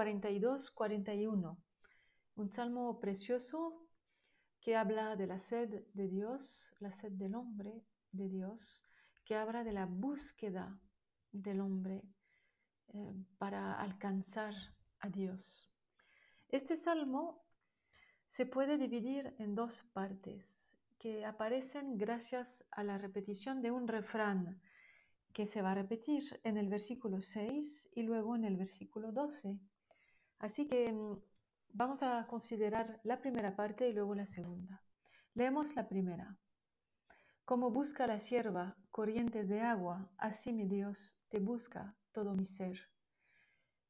comentar el Salmo 42-41, un salmo precioso que habla de la sed de Dios, la sed del hombre de Dios, que habla de la búsqueda del hombre eh, para alcanzar a Dios. Este salmo se puede dividir en dos partes que aparecen gracias a la repetición de un refrán que se va a repetir en el versículo 6 y luego en el versículo 12. Así que mm, vamos a considerar la primera parte y luego la segunda. Leemos la primera. Como busca la sierva corrientes de agua, así mi Dios te busca todo mi ser.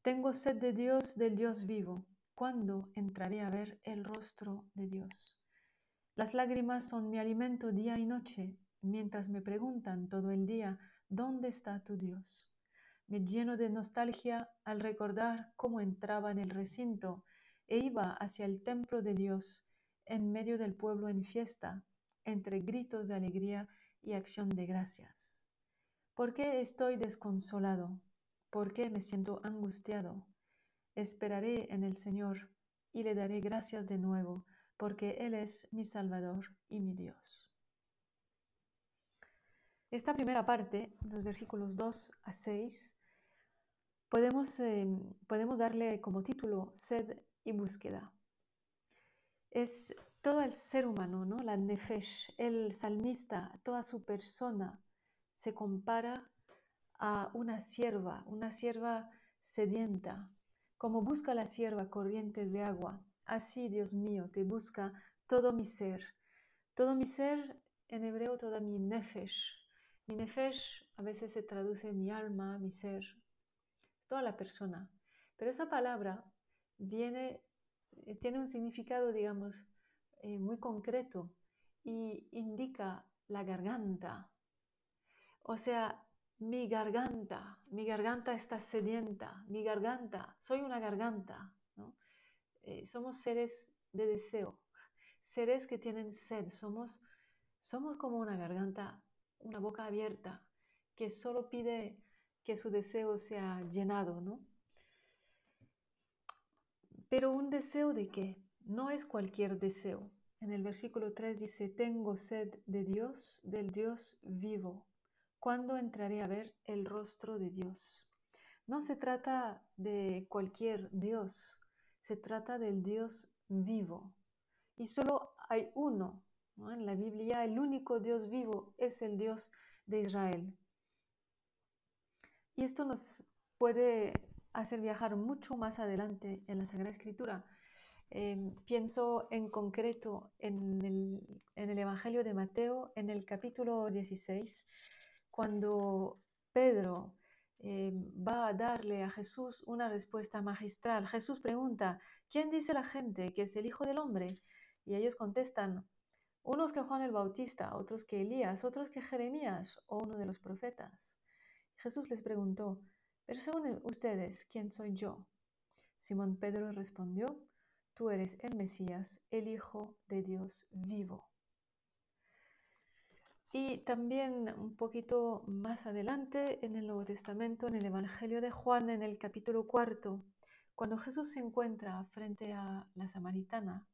Tengo sed de Dios, del Dios vivo. ¿Cuándo entraré a ver el rostro de Dios? Las lágrimas son mi alimento día y noche, mientras me preguntan todo el día, ¿dónde está tu Dios? Me lleno de nostalgia al recordar cómo entraba en el recinto e iba hacia el templo de Dios en medio del pueblo en fiesta, entre gritos de alegría y acción de gracias. ¿Por qué estoy desconsolado? ¿Por qué me siento angustiado? Esperaré en el Señor y le daré gracias de nuevo, porque Él es mi Salvador y mi Dios. Esta primera parte, los versículos 2 a 6, podemos, eh, podemos darle como título Sed y búsqueda. Es todo el ser humano, ¿no? la nefesh, el salmista, toda su persona se compara a una sierva, una sierva sedienta, como busca la sierva corrientes de agua, así, Dios mío, te busca todo mi ser. Todo mi ser, en hebreo, toda mi nefesh. Mi nefesh a veces se traduce mi alma, mi ser, toda la persona. Pero esa palabra eh, tiene un significado, digamos, eh, muy concreto y indica la garganta. O sea, mi garganta, mi garganta está sedienta, mi garganta, soy una garganta. Eh, somos seres de deseo, seres que tienen sed, somos, somos como una garganta, una boca abierta, que solo pide que su deseo sea llenado, ¿no? Pero un deseo de qué? No es cualquier deseo. En el versículo 3 dice, tengo sed de Dios, del Dios vivo. ¿Cuándo entraré a ver el rostro de Dios? No se trata de cualquier Dios, se trata del Dios vivo. Y solo hay uno. En la Biblia el único Dios vivo es el Dios de Israel. Y esto nos puede hacer viajar mucho más adelante en la Sagrada Escritura. Em, pienso en concreto en el, en el Evangelio de Mateo, en el capítulo 16, cuando Pedro eh, va a darle a Jesús una respuesta magistral. Jesús pregunta, ¿quién dice la gente que es el Hijo del Hombre? Y ellos contestan, unos que Juan el Bautista, otros que Elías, otros que Jeremías o uno de los profetas. Jesús les preguntó, pero según ustedes, ¿quién soy yo? Simón Pedro respondió, tú eres el Mesías, el Hijo de Dios vivo. Y también un poquito más adelante en el Nuevo Testamento, en el Evangelio de Juan, en el capítulo cuarto, cuando Jesús se encuentra frente a la samaritana,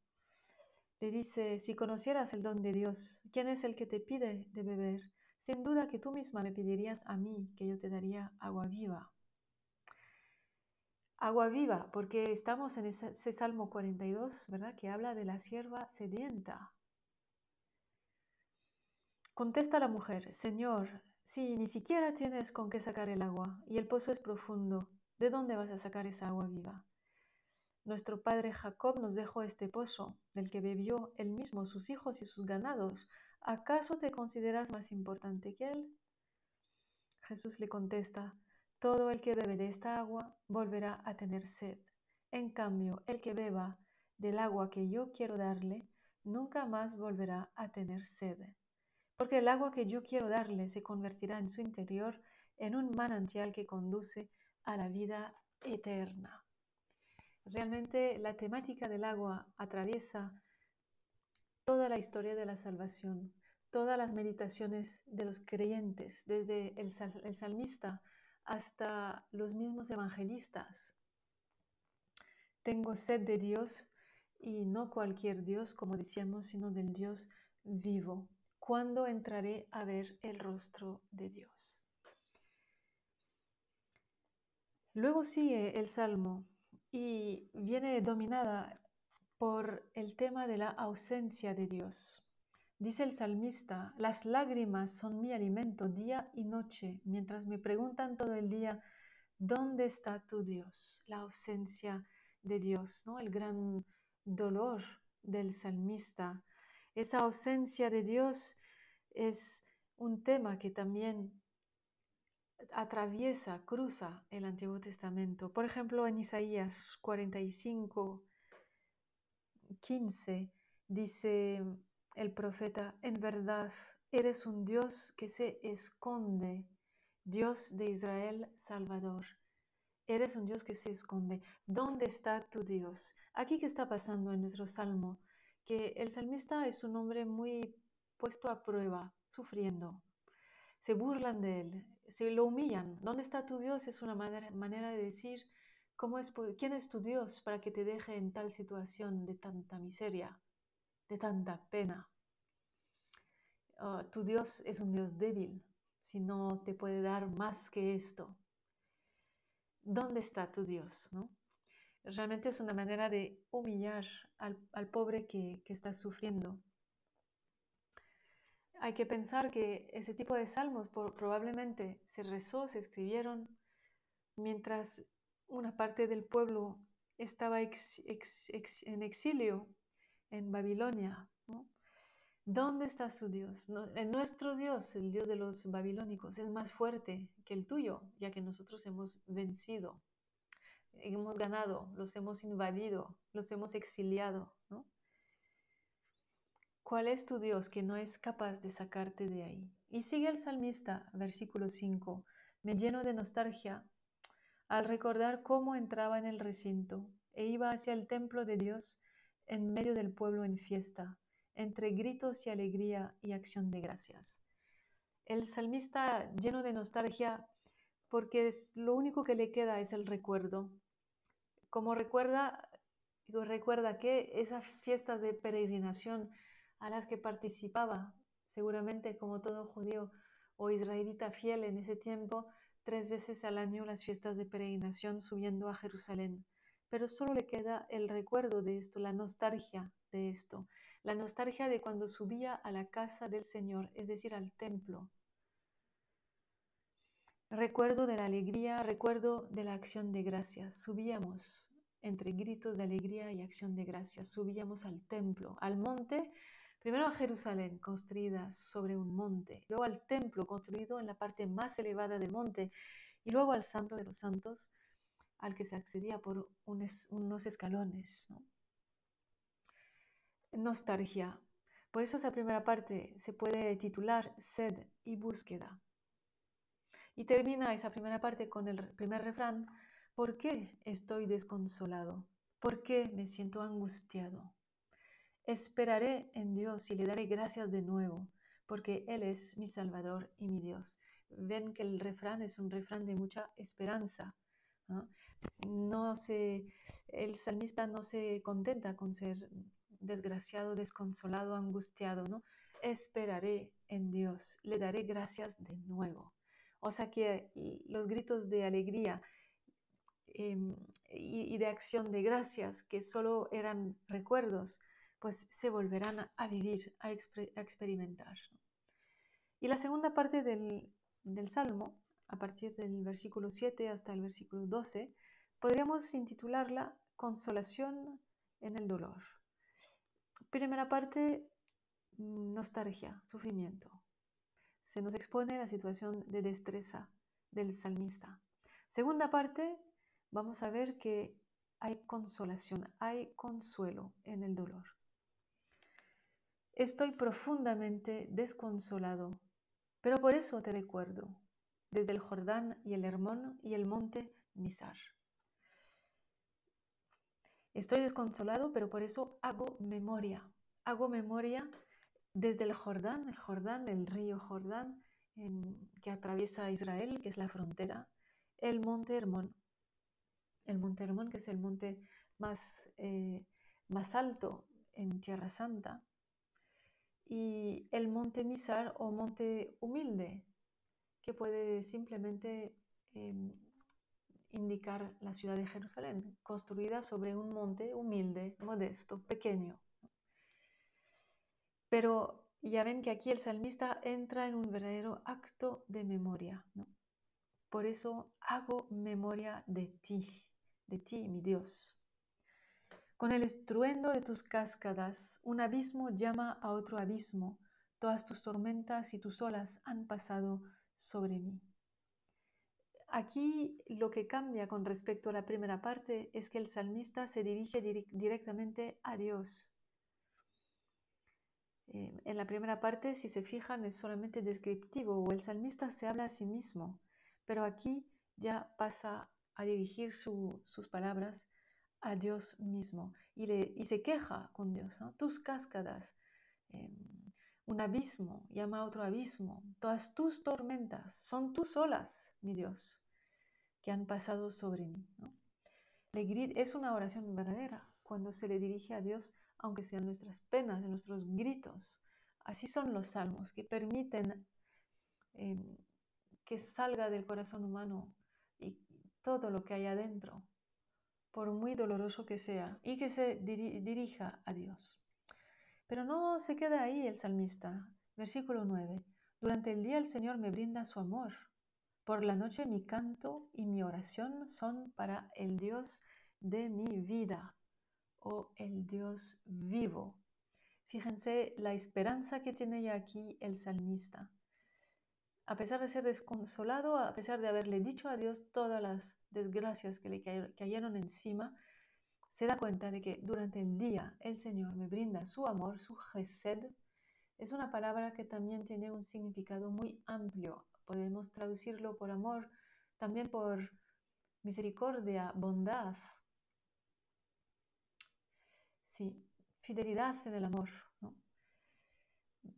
le dice, si conocieras el don de Dios, ¿quién es el que te pide de beber? Sin duda que tú misma me pedirías a mí que yo te daría agua viva. Agua viva, porque estamos en ese, ese Salmo 42, ¿verdad? Que habla de la sierva sedienta. Contesta la mujer, Señor, si ni siquiera tienes con qué sacar el agua y el pozo es profundo, ¿de dónde vas a sacar esa agua viva? Nuestro padre Jacob nos dejó este pozo, del que bebió él mismo, sus hijos y sus ganados. ¿Acaso te consideras más importante que él? Jesús le contesta, todo el que bebe de esta agua volverá a tener sed. En cambio, el que beba del agua que yo quiero darle, nunca más volverá a tener sed porque el agua que yo quiero darle se convertirá en su interior en un manantial que conduce a la vida eterna. Realmente la temática del agua atraviesa toda la historia de la salvación, todas las meditaciones de los creyentes, desde el, salmista hasta los mismos evangelistas. Tengo sed de Dios y no cualquier Dios, como decíamos, sino del Dios vivo. ¿Cuándo entraré a ver el rostro de Dios? Luego sigue el Salmo y viene dominada por el tema de la ausencia de Dios. Dice el salmista, las lágrimas son mi alimento día y noche, mientras me preguntan todo el día, ¿dónde está tu Dios? La ausencia de Dios, ¿no? El gran dolor del salmista. Esa ausencia de Dios es un tema que también atraviesa, cruza el Antiguo Testamento. Por ejemplo, en Isaías 45, 15 dice el profeta, en verdad eres un Dios que se esconde, Dios de Israel Salvador. Eres un Dios que se esconde. ¿Dónde está tu Dios? Aquí qué está pasando en nuestro salmo, que el salmista es un hombre muy puesto a prueba, sufriendo. Se burlan de él, se lo humillan. ¿Dónde está tu Dios? Es una manera, manera de decir, ¿cómo es, ¿quién es tu Dios para que te deje en tal situación de tanta miseria, de tanta pena? Ah, tu Dios es un Dios débil, si no te puede dar más que esto. ¿Dónde está tu Dios? ¿no? Realmente es una manera de humillar al, pobre que, que está sufriendo hay que pensar que ese tipo de salmos probablemente se rezó, se escribieron mientras una parte del pueblo estaba en exilio en Babilonia. ¿Dónde está su Dios? nuestro Dios, el Dios de los babilónicos, es más fuerte que el tuyo, ya que nosotros hemos vencido, hemos ganado, los hemos invadido, los hemos exiliado. ¿Cuál es tu Dios que no es capaz de sacarte de ahí? Y sigue el salmista, versículo 5. Me lleno de nostalgia al recordar cómo entraba en el recinto e iba hacia el templo de Dios en medio del pueblo en fiesta, entre gritos y alegría y acción de gracias. El salmista lleno de nostalgia porque lo único que le queda es el recuerdo. Como recuerda, recuerda que esas fiestas de peregrinación a las que participaba, seguramente como todo judío o israelita fiel en ese tiempo, tres veces al año las fiestas de peregrinación subiendo a Jerusalén. Pero solo le queda el recuerdo de esto, la nostalgia de esto, la nostalgia de cuando subía a la casa del Señor, es decir, al templo. Recuerdo de la alegría, recuerdo de la acción de gracias. Subíamos entre gritos de alegría y acción de gracias, subíamos al templo, al monte Primero a Jerusalén, construida sobre un monte, luego al templo, construido en la parte más elevada del monte, y luego al Santo de los Santos, al que se accedía por unos escalones. Nostalgia. Por eso esa primera parte se puede titular Sed y búsqueda. Y termina esa primera parte con el primer refrán, ¿por qué estoy desconsolado? ¿Por qué me siento angustiado? Esperaré en Dios y le daré gracias de nuevo, porque Él es mi Salvador y mi Dios. Ven que el refrán es un refrán de mucha esperanza. ¿no? se, el salmista no se contenta con ser desgraciado, desconsolado, angustiado, ¿no? Esperaré en Dios, le daré gracias de nuevo. O sea que los gritos de alegría em, y, de acción de gracias, que solo eran recuerdos, pues se volverán a vivir, a, experimentar. Y la segunda parte del, del Salmo, a partir del versículo 7 hasta el versículo 12, podríamos intitularla Consolación en el dolor. Primera parte, mm, nostalgia, sufrimiento. Se nos expone la situación de destreza del salmista. Segunda parte, vamos a ver que hay consolación, hay consuelo en el dolor. Estoy profundamente desconsolado, pero por eso te recuerdo, desde el Jordán y el Hermón y el monte Misar. Estoy desconsolado, pero por eso hago memoria. Hago memoria desde el Jordán, el Jordán, el río Jordán, que atraviesa Israel, que es la frontera, el monte Hermón. El monte Hermón, que es el monte más, eh, más alto en Tierra Santa. Y el monte Misar o monte humilde, que puede simplemente em, indicar la ciudad de Jerusalén, construida sobre un monte humilde, modesto, pequeño. Pero ya ven que aquí el salmista entra en un verdadero acto de memoria. Por eso hago memoria de ti, de ti, mi Dios. Con el estruendo de tus cascadas, un abismo llama a otro abismo. Todas tus tormentas y tus olas han pasado sobre mí. Aquí lo que cambia con respecto a la primera parte es que el salmista se dirige directamente a Dios. Eh, en la primera parte, si se fijan, es solamente descriptivo o el salmista se habla a sí mismo, pero aquí ya pasa a dirigir sus palabras a Dios mismo y, le, y se queja con Dios. Tus cascadas, em, un abismo llama a otro abismo, todas tus tormentas son tus olas, mi Dios, que han pasado sobre mí. Es una oración verdadera cuando se le dirige a Dios aunque sean nuestras penas, nuestros gritos. Así son los salmos que permiten em, que salga del corazón humano y todo lo que hay adentro, por muy doloroso que sea, y que se dirija a Dios. Pero no se queda ahí el salmista. Versículo 9. Durante el día el Señor me brinda su amor. Por la noche mi canto y mi oración son para el Dios de mi vida o el Dios vivo. Fíjense la esperanza que tiene ya aquí el salmista. A pesar de ser desconsolado, a pesar de haberle dicho a Dios todas las desgracias que le cayeron encima, se da cuenta de que durante el día el Señor me brinda su amor, su gesed. Es una palabra que también tiene un significado muy amplio. Podemos traducirlo por amor, también por misericordia, bondad, Sí, fidelidad en el amor.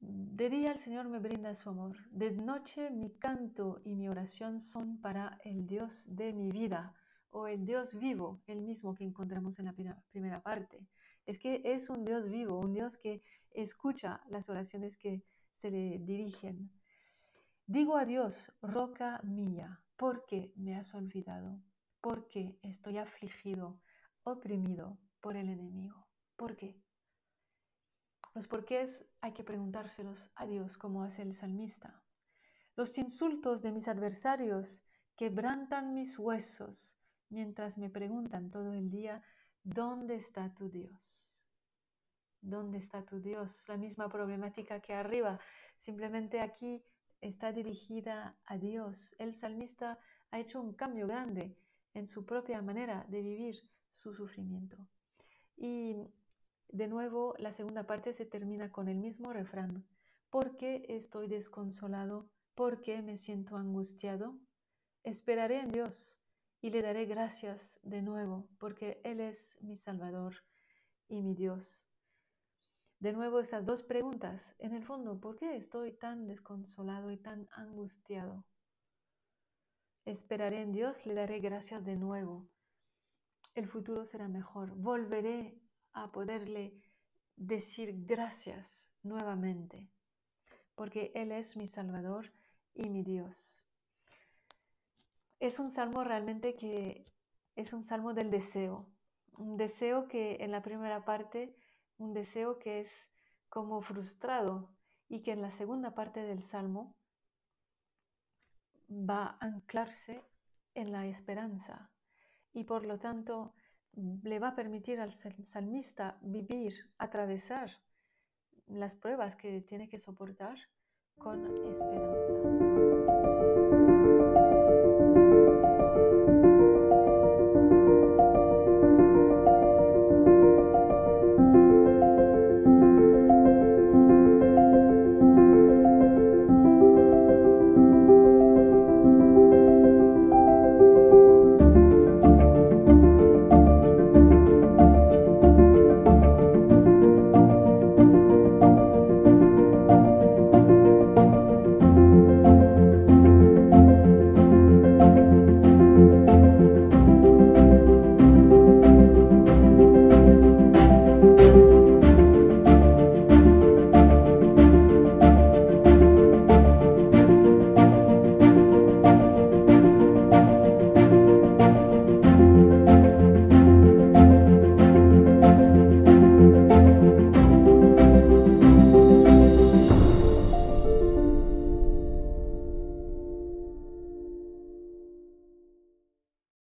De día el Señor me brinda su amor. De noche mi canto y mi oración son para el Dios de mi vida o el Dios vivo, el mismo que encontramos en la primera parte. Es que es un Dios vivo, un Dios que escucha las oraciones que se le dirigen. Digo a Dios, roca mía, porque me has olvidado, porque estoy afligido, oprimido por el enemigo. ¿Por qué? Los porqués hay que preguntárselos a Dios como hace el salmista. Los insultos de mis adversarios quebrantan mis huesos mientras me preguntan todo el día, ¿dónde está tu Dios? ¿Dónde está tu Dios? La misma problemática que arriba, simplemente aquí está dirigida a Dios. El salmista ha hecho un cambio grande en su propia manera de vivir su sufrimiento. Y de nuevo, la segunda parte se termina con el mismo refrán. ¿Por qué estoy desconsolado? ¿Por qué me siento angustiado? Esperaré en Dios y le daré gracias de nuevo, porque Él es mi Salvador y mi Dios. De nuevo, esas dos preguntas. En el fondo, ¿por qué estoy tan desconsolado y tan angustiado? Esperaré en Dios, le daré gracias de nuevo. El futuro será mejor. Volveré a poderle decir gracias nuevamente, porque Él es mi Salvador y mi Dios. Es un salmo realmente que es un salmo del deseo, un deseo que en la primera parte, un deseo que es como frustrado y que en la segunda parte del salmo va a anclarse en la esperanza y por lo tanto le va a permitir al salmista vivir, atravesar las pruebas que tiene que soportar con esperanza.